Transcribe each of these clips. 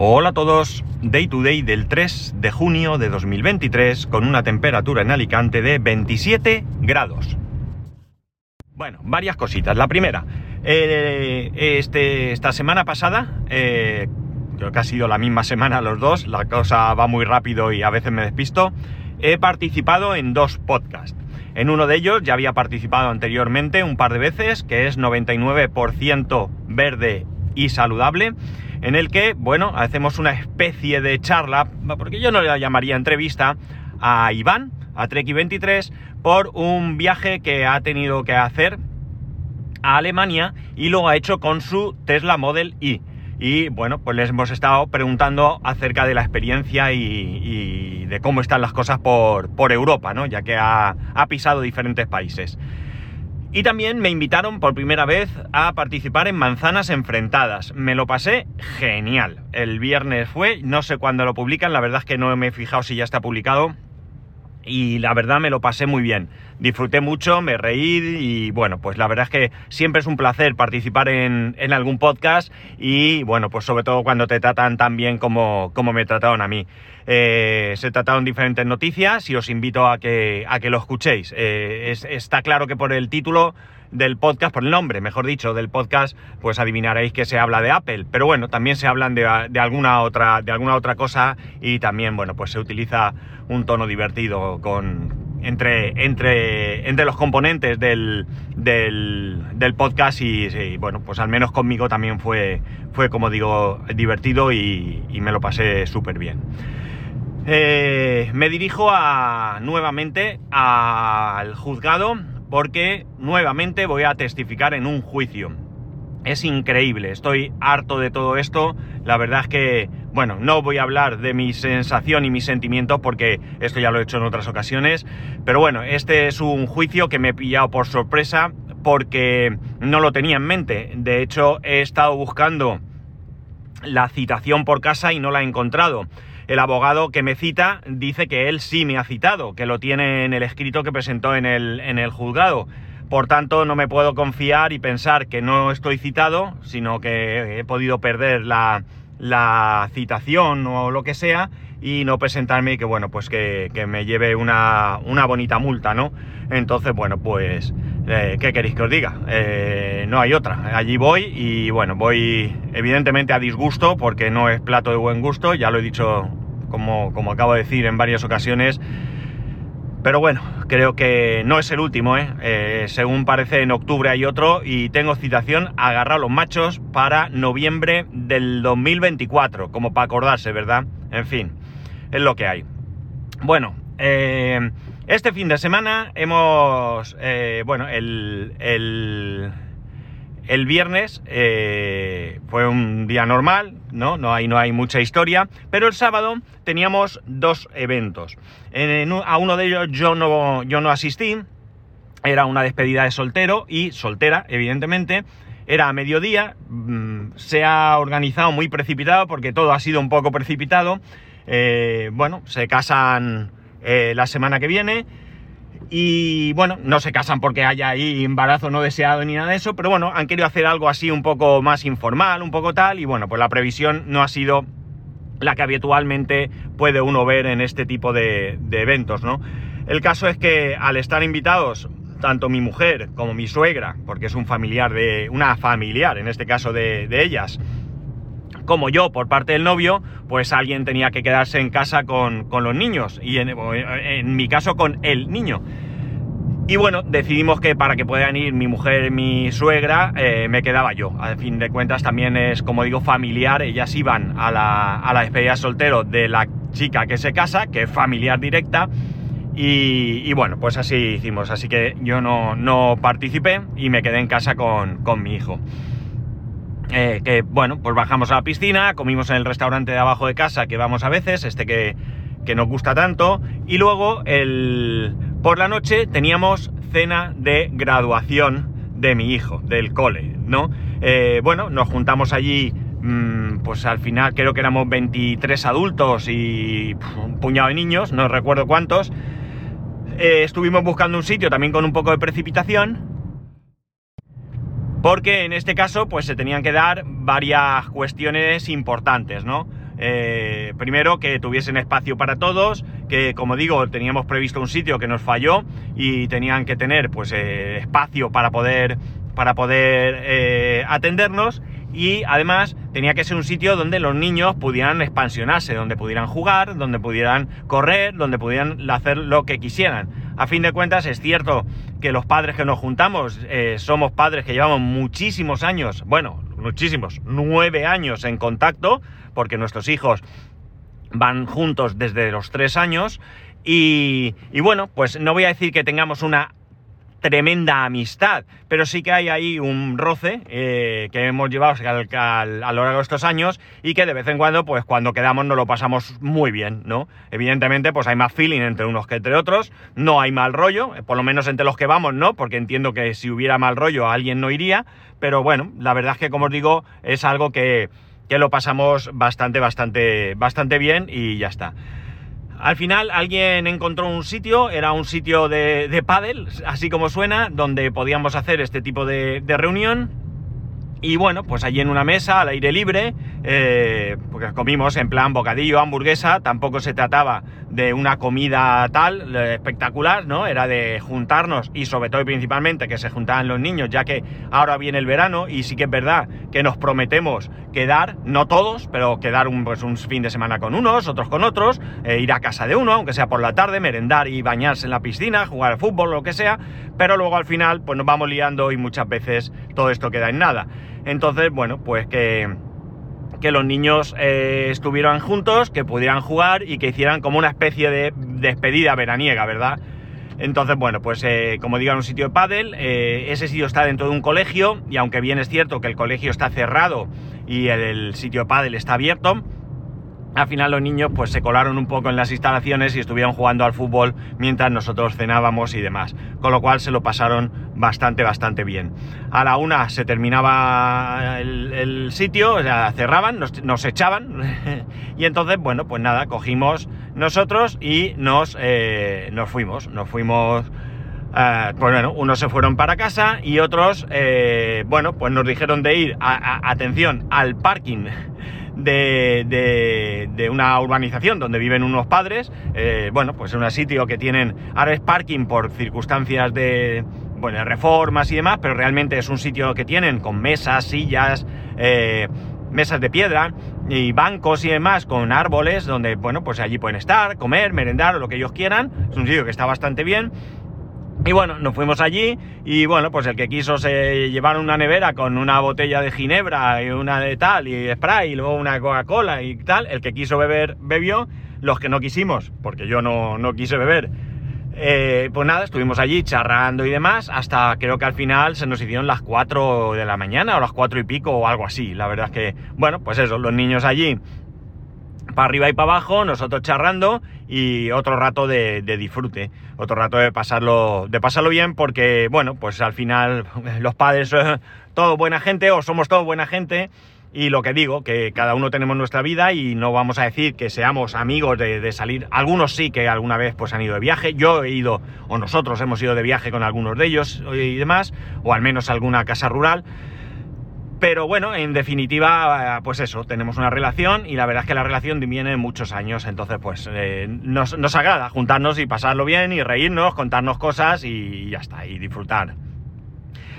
Hola a todos, Day to Day del 3 de junio de 2023 con una temperatura en Alicante de 27 grados. Bueno, varias cositas. La primera, eh, este, esta semana pasada, eh, creo que ha sido la misma semana los dos, la cosa va muy rápido y a veces me despisto, he participado en dos podcasts. En uno de ellos ya había participado anteriormente un par de veces, que es 99% verde y saludable en el que, bueno, hacemos una especie de charla, porque yo no la llamaría entrevista, a Iván, a Treki23, por un viaje que ha tenido que hacer a Alemania y lo ha hecho con su Tesla Model Y. Y bueno, pues les hemos estado preguntando acerca de la experiencia y, de cómo están las cosas por, por Europa, ¿no? Ya que ha, ha pisado diferentes países. Y también me invitaron por primera vez a participar en Manzanas Enfrentadas. Me lo pasé genial. El viernes fue, no sé cuándo lo publican, la verdad es que no me he fijado si ya está publicado. Y la verdad me lo pasé muy bien. Disfruté mucho, me reí y bueno, pues la verdad es que siempre es un placer participar en, algún podcast y bueno, pues sobre todo cuando te tratan tan bien como, como me trataron a mí. Eh, se trataron diferentes noticias y os invito a que, a que lo escuchéis. Eh, está claro que por el título del podcast, por el nombre, mejor dicho, del podcast, pues adivinaréis que se habla de Apple. Pero bueno, también se hablan de, alguna otra, de alguna otra cosa y también, bueno, pues se utiliza un tono divertido con, entre, entre, entre los componentes del, del, podcast y, bueno, pues al menos conmigo también fue, fue como digo, divertido y, y me lo pasé súper bien. Eh, me dirijo a, nuevamente al juzgado porque nuevamente voy a testificar en un juicio. Es increíble, estoy harto de todo esto. La verdad es que, bueno, no voy a hablar de mi sensación y mis sentimientos porque esto ya lo he hecho en otras ocasiones. Pero bueno, este es un juicio que me he pillado por sorpresa porque no lo tenía en mente. De hecho, he estado buscando la citación por casa y no la he encontrado el abogado que me cita dice que él sí me ha citado, que lo tiene en el escrito que presentó en el, en el juzgado. Por tanto, no me puedo confiar y pensar que no estoy citado, sino que he podido perder la, citación o lo que sea y no presentarme y que, bueno, pues que, me lleve una, bonita multa, ¿no? Entonces, bueno, pues, eh, ¿qué queréis que os diga? Eh, no hay otra. Allí voy y, bueno, voy evidentemente a disgusto porque no es plato de buen gusto, ya lo he dicho como, acabo de decir en varias ocasiones. Pero bueno, creo que no es el último, ¿eh? ¿eh? según parece en octubre hay otro y tengo citación agarrar a los machos para noviembre del 2024, como para acordarse, ¿verdad? En fin, es lo que hay. Bueno, eh, este fin de semana hemos, eh, bueno, el, el el viernes eh, fue un día normal, ¿no? No hay, no hay mucha historia, pero el sábado teníamos dos eventos. a uno de ellos yo no, yo no asistí, era una despedida de soltero y soltera, evidentemente. Era a mediodía, mm, se ha organizado muy precipitado porque todo ha sido un poco precipitado. Eh, bueno, se casan eh, la semana que viene y bueno, no se casan porque haya ahí embarazo no deseado ni nada de eso, pero bueno, han querido hacer algo así un poco más informal, un poco tal, y bueno, pues la previsión no ha sido la que habitualmente puede uno ver en este tipo de, eventos, ¿no? El caso es que al estar invitados tanto mi mujer como mi suegra, porque es un familiar de, una familiar en este caso de, de ellas, como yo por parte del novio, pues alguien tenía que quedarse en casa con, los niños y en, mi caso con el niño. Y bueno, decidimos que para que puedan ir mi mujer y mi suegra, eh, me quedaba yo. A fin de cuentas también es, como digo, familiar. Ellas iban a la, a la despedida soltero de la chica que se casa, que es familiar directa. Y, bueno, pues así hicimos. Así que yo no, no participé y me quedé en casa con, con mi hijo. Eh, que bueno, pues bajamos a la piscina, comimos en el restaurante de abajo de casa que vamos a veces, este que, nos gusta tanto, y luego el, por la noche teníamos cena de graduación de mi hijo, del cole, ¿no? Eh, bueno, nos juntamos allí, mm, pues al final creo que éramos 23 adultos y un puñado de niños, no recuerdo cuántos. Eh, estuvimos buscando un sitio también con un poco de precipitación porque en este caso pues se tenían que dar varias cuestiones importantes, ¿no? Eh, primero, que tuviesen espacio para todos, que como digo, teníamos previsto un sitio que nos falló y tenían que tener pues eh, espacio para poder, para poder eh, atendernos y además tenía que ser un sitio donde los niños pudieran expansionarse, donde pudieran jugar, donde pudieran correr, donde pudieran hacer lo que quisieran. A fin de cuentas es cierto que los padres que nos juntamos somos padres que llevamos muchísimos años, bueno, muchísimos, nueve años en contacto, porque nuestros hijos van juntos desde los tres años. Y, bueno, pues no voy a decir que tengamos una tremenda amistad, pero sí que hay ahí un roce eh, que hemos llevado a lo largo de estos años y que de vez en cuando, pues cuando quedamos nos lo pasamos muy bien, ¿no? Evidentemente, pues hay más feeling entre unos que entre otros, no hay mal rollo, por lo menos entre los que vamos, ¿no? Porque entiendo que si hubiera mal rollo alguien no iría, pero bueno, la verdad es que como os digo, es algo que, que lo pasamos bastante, bastante, bastante bien y ya está. Al final alguien encontró un sitio, era un sitio de, de pádel, así como suena, donde podíamos hacer este tipo de, de reunión y bueno, pues allí en una mesa, al aire libre, eh, porque comimos en plan bocadillo, hamburguesa, tampoco se trataba de una comida tal, eh, espectacular, ¿no? Era de juntarnos y sobre todo y principalmente que se juntaban los niños, ya que ahora viene el verano y sí que es verdad que nos prometemos quedar, no todos, pero quedar un, pues un fin de semana con unos, otros con otros, eh, ir a casa de uno, aunque sea por la tarde, merendar y bañarse en la piscina, jugar al fútbol, lo que sea, pero luego al final pues nos vamos liando y muchas veces todo esto queda en nada. Entonces, bueno, pues que, que los niños eh, estuvieran juntos, que pudieran jugar y que hicieran como una especie de despedida veraniega, ¿verdad? Entonces, bueno, pues eh, como digo, en un sitio de pádel, eh, ese sitio está dentro de un colegio y aunque bien es cierto que el colegio está cerrado y el, el sitio de pádel está abierto, al final los niños pues se colaron un poco en las instalaciones y estuvieron jugando al fútbol mientras nosotros cenábamos y demás. Con lo cual se lo pasaron bastante, bastante bien. A la una se terminaba el, sitio, o sea, cerraban, nos, echaban y entonces, bueno, pues nada, cogimos nosotros y nos, eh, nos fuimos, nos fuimos... Eh, pues bueno, unos se fueron para casa y otros, eh, bueno, pues nos dijeron de ir, atención, al parking de, una urbanización donde viven unos padres, eh, bueno, pues en un sitio que tienen, ahora es parking por circunstancias de, bueno, reformas y demás, pero realmente es un sitio que tienen con mesas, sillas, eh, mesas de piedra y bancos y demás con árboles donde, bueno, pues allí pueden estar, comer, merendar o lo que ellos quieran. Es un sitio que está bastante bien. Y bueno, nos fuimos allí y bueno, pues el que quiso se llevar una nevera con una botella de ginebra y una de tal y spray y luego una Coca-Cola y tal, el que quiso beber bebió, los que no quisimos, porque yo no, no quise beber, eh, pues nada, estuvimos allí charrando y demás, hasta creo que al final se nos hicieron las 4 de la mañana o las 4 y pico o algo así. La verdad es que, bueno, pues eso, los niños allí para arriba y para abajo, nosotros charrando y otro rato de, disfrute, otro rato de pasarlo, de pasarlo bien porque, bueno, pues al final los padres son todo buena gente o somos todos buena gente y lo que digo, que cada uno tenemos nuestra vida y no vamos a decir que seamos amigos de, de, salir. Algunos sí que alguna vez pues han ido de viaje. Yo he ido, o nosotros hemos ido de viaje con algunos de ellos y demás, o al menos alguna casa rural. Pero bueno, en definitiva, pues eso, tenemos una relación y la verdad es que la relación viene muchos años, entonces pues eh, nos, nos, agrada juntarnos y pasarlo bien y reírnos, contarnos cosas y ya está, y disfrutar.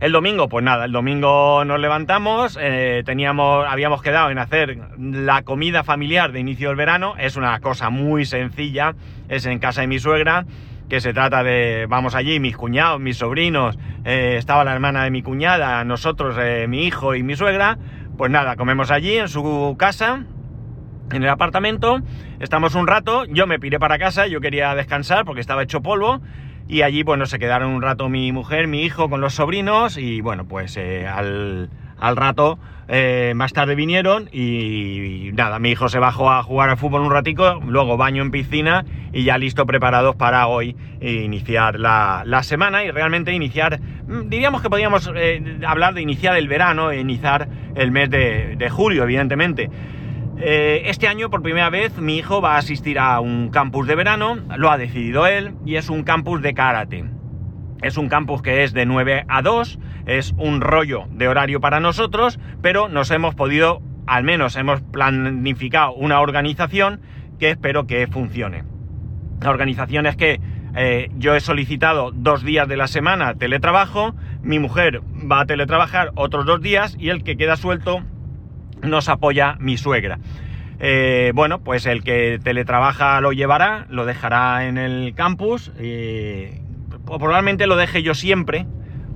El domingo, pues nada, el domingo nos levantamos, eh, teníamos, habíamos quedado en hacer la comida familiar de inicio del verano, es una cosa muy sencilla, es en casa de mi suegra, que se trata de, vamos allí, mis cuñados, mis sobrinos, eh, estaba la hermana de mi cuñada, nosotros, eh, mi hijo y mi suegra, pues nada, comemos allí en su casa, en el apartamento, estamos un rato, yo me piré para casa, yo quería descansar porque estaba hecho polvo, y allí, bueno, se quedaron un rato mi mujer, mi hijo con los sobrinos, y bueno, pues eh, al, al rato eh, más tarde vinieron y, nada, mi hijo se bajó a jugar al fútbol un ratico, luego baño en piscina y ya listo, preparados para hoy iniciar la, semana y realmente iniciar, mm, diríamos que podríamos eh, hablar de iniciar el verano, e iniciar el mes de, julio, evidentemente. Eh, este año, por primera vez, mi hijo va a asistir a un campus de verano, lo ha decidido él, y es un campus de karate. Es un campus que es de 9 a 2, es un rollo de horario para nosotros, pero nos hemos podido al menos hemos planificado una organización que espero que funcione. La organización es que eh, yo he solicitado dos días de la semana teletrabajo, mi mujer va a teletrabajar otros dos días y el que queda suelto nos apoya mi suegra. Eh, bueno, pues el que teletrabaja lo llevará, lo dejará en el campus. y probablemente lo deje yo siempre,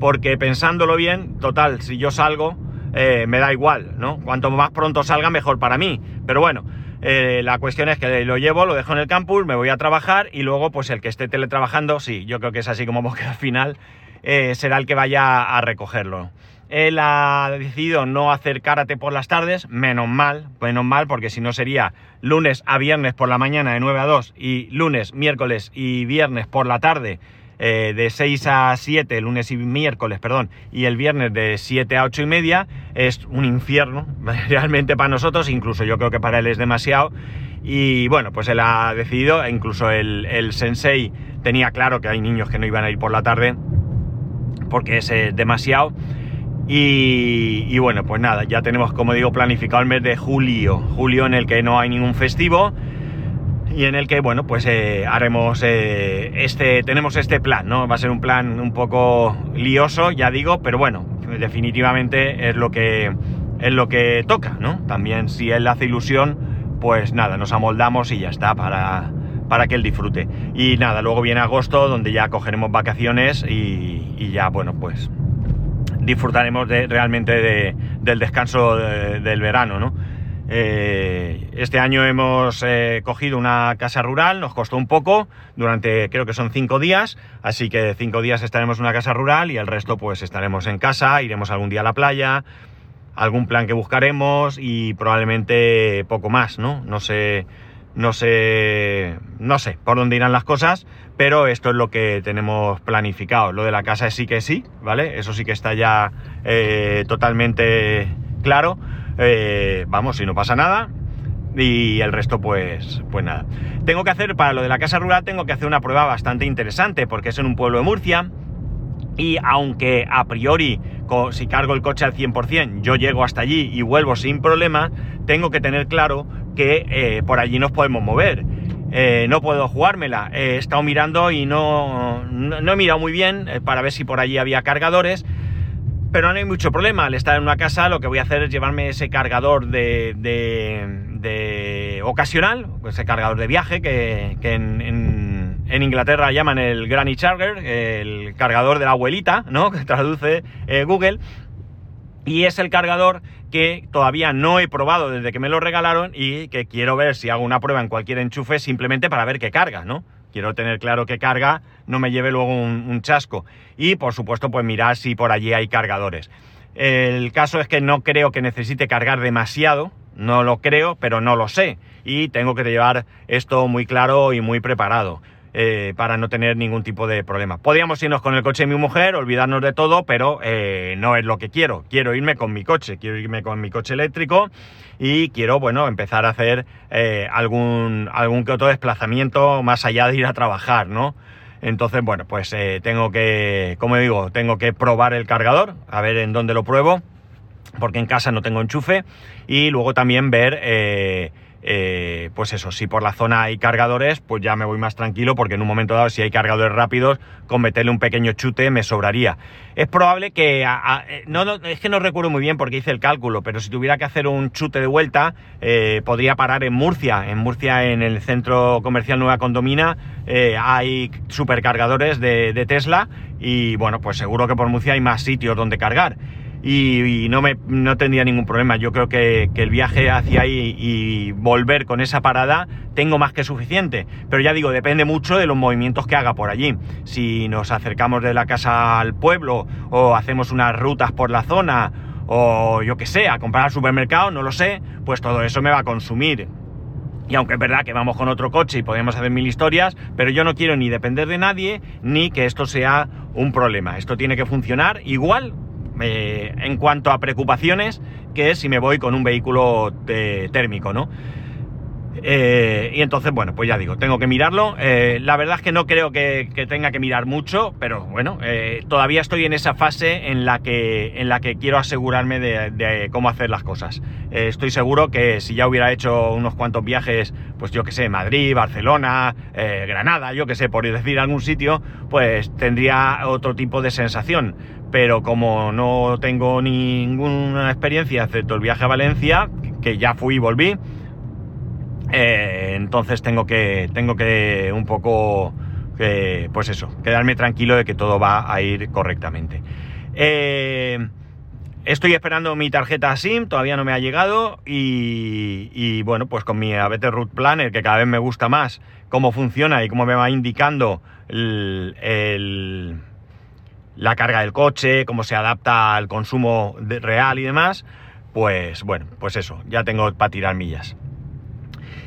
porque pensándolo bien, total, si yo salgo, eh, me da igual, ¿no? Cuanto más pronto salga, mejor para mí. Pero bueno, eh, la cuestión es que lo llevo, lo dejo en el campus, me voy a trabajar y luego, pues el que esté teletrabajando, sí, yo creo que es así como quedado al final, eh, será el que vaya a recogerlo. Él ha decidido no hacer karate por las tardes, menos mal, menos mal, porque si no sería lunes a viernes por la mañana de 9 a 2 y lunes, miércoles y viernes por la tarde eh, de 6 a 7, lunes y miércoles, perdón, y el viernes de 7 a 8 y media, es un infierno, realmente para nosotros, incluso yo creo que para él es demasiado. Y bueno, pues él ha decidido, incluso el, sensei tenía claro que hay niños que no iban a ir por la tarde, porque es eh, demasiado. Y, y, bueno, pues nada, ya tenemos, como digo, planificado el mes de julio, julio en el que no hay ningún festivo y en el que, bueno, pues eh, haremos eh, este, tenemos este plan, ¿no? Va a ser un plan un poco lioso, ya digo, pero bueno, definitivamente es lo que, es lo que toca, ¿no? También si él hace ilusión, pues nada, nos amoldamos y ya está para, para que él disfrute. Y nada, luego viene agosto, donde ya cogeremos vacaciones y, ya, bueno, pues disfrutaremos de, realmente del descanso del verano, ¿no? Eh, este año hemos eh, cogido una casa rural, nos costó un poco, durante creo que son cinco días, así que cinco días estaremos en una casa rural y el resto pues estaremos en casa, iremos algún día a la playa, algún plan que buscaremos y probablemente poco más, ¿no? No sé, no sé, no sé por dónde irán las cosas, pero esto es lo que tenemos planificado. Lo de la casa sí que sí, ¿vale? Eso sí que está ya eh, totalmente claro eh, vamos, si no pasa nada. Y el resto, pues, pues nada. Tengo que hacer, para lo de la casa rural, tengo que hacer una prueba bastante interesante, porque es en un pueblo de Murcia. Y aunque a priori, si cargo el coche al 100%, yo llego hasta allí y vuelvo sin problema, tengo que tener claro que eh, por allí nos podemos mover. Eh, no puedo jugármela. He estado mirando y no, no he mirado muy bien para ver si por allí había cargadores pero no hay mucho problema. Al estar en una casa, lo que voy a hacer es llevarme ese cargador de, de, ocasional, ese cargador de viaje que, en, Inglaterra llaman el Granny Charger, el cargador de la abuelita, ¿no? Que traduce eh, Google. Y es el cargador que todavía no he probado desde que me lo regalaron y que quiero ver si hago una prueba en cualquier enchufe simplemente para ver qué carga, ¿no? Quiero tener claro que carga, no me lleve luego un, chasco. Y por supuesto, pues mirar si por allí hay cargadores. El caso es que no creo que necesite cargar demasiado, no lo creo, pero no lo sé. Y tengo que llevar esto muy claro y muy preparado. Eh, para no tener ningún tipo de problema. Podríamos irnos con el coche de mi mujer, olvidarnos de todo, pero eh, no es lo que quiero. Quiero irme con mi coche, quiero irme con mi coche eléctrico y quiero, bueno, empezar a hacer eh, algún, algún que otro desplazamiento más allá de ir a trabajar, ¿no? Entonces, bueno, pues tengo que, como digo, tengo que probar el cargador, a ver en dónde lo pruebo, porque en casa no tengo enchufe, y luego también ver eh, pues eso, si por la zona hay cargadores, pues ya me voy más tranquilo porque en un momento dado, si hay cargadores rápidos, con meterle un pequeño chute me sobraría. Es probable que, eh, no, es que no recuerdo muy bien porque hice el cálculo, pero si tuviera que hacer un chute de vuelta, eh, podría parar en Murcia. En Murcia, en el centro comercial Nueva Condomina, hay supercargadores de, de Tesla y bueno, pues seguro que por Murcia hay más sitios donde cargar y, no, me, no tendría ningún problema. Yo creo que, el viaje hacia ahí y volver con esa parada tengo más que suficiente. Pero ya digo, depende mucho de los movimientos que haga por allí. Si nos acercamos de la casa al pueblo o hacemos unas rutas por la zona o yo que sé, a comprar al supermercado, no lo sé, pues todo eso me va a consumir. Y aunque es verdad que vamos con otro coche y podemos hacer mil historias, pero yo no quiero ni depender de nadie ni que esto sea un problema. Esto tiene que funcionar igual eh, en cuanto a preocupaciones que si me voy con un vehículo térmico, ¿no? Eh, y entonces, bueno, pues ya digo, tengo que mirarlo. Eh, la verdad es que no creo que, tenga que mirar mucho, pero bueno, eh, todavía estoy en esa fase en la que, en la que quiero asegurarme de, cómo hacer las cosas. estoy seguro que si ya hubiera hecho unos cuantos viajes, pues yo que sé, Madrid, Barcelona, Granada, yo que sé, por decir algún sitio, pues tendría otro tipo de sensación. Pero como no tengo ninguna experiencia, excepto el viaje a Valencia, que ya fui y volví, eh, entonces tengo que, tengo que un poco, pues eso, quedarme tranquilo de que todo va a ir correctamente. Eh, estoy esperando mi tarjeta SIM, todavía no me ha llegado y, bueno, pues con mi ABT Route Planner, que cada vez me gusta más cómo funciona y cómo me va indicando la carga del coche, cómo se adapta al consumo real y demás, pues bueno, pues eso, ya tengo para tirar millas.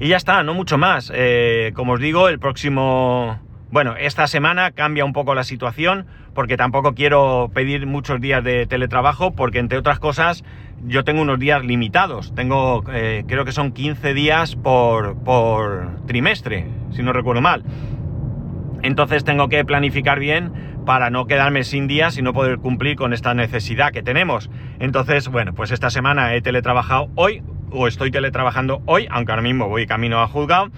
Y ya está, no mucho más. Eh, como os digo, el próximo... Bueno, esta semana cambia un poco la situación porque tampoco quiero pedir muchos días de teletrabajo porque entre otras cosas yo tengo unos días limitados. Tengo, eh, creo que son 15 días por, por trimestre, si no recuerdo mal. Entonces tengo que planificar bien para no quedarme sin días y no poder cumplir con esta necesidad que tenemos. Entonces, bueno, pues esta semana he teletrabajado hoy, o estoy teletrabajando hoy, aunque ahora mismo voy camino a juzgado.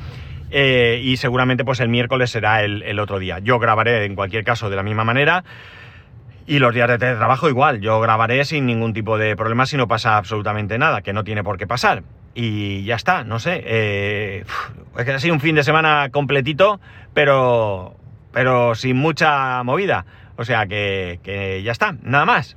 Eh, y seguramente pues el miércoles será el, otro día. Yo grabaré en cualquier caso de la misma manera. Y los días de teletrabajo igual, yo grabaré sin ningún tipo de problema si no pasa absolutamente nada, que no tiene por qué pasar. Y ya está, no sé. Eh, es que ha sido un fin de semana completito, pero, pero sin mucha movida. O sea que, que ya está, nada más.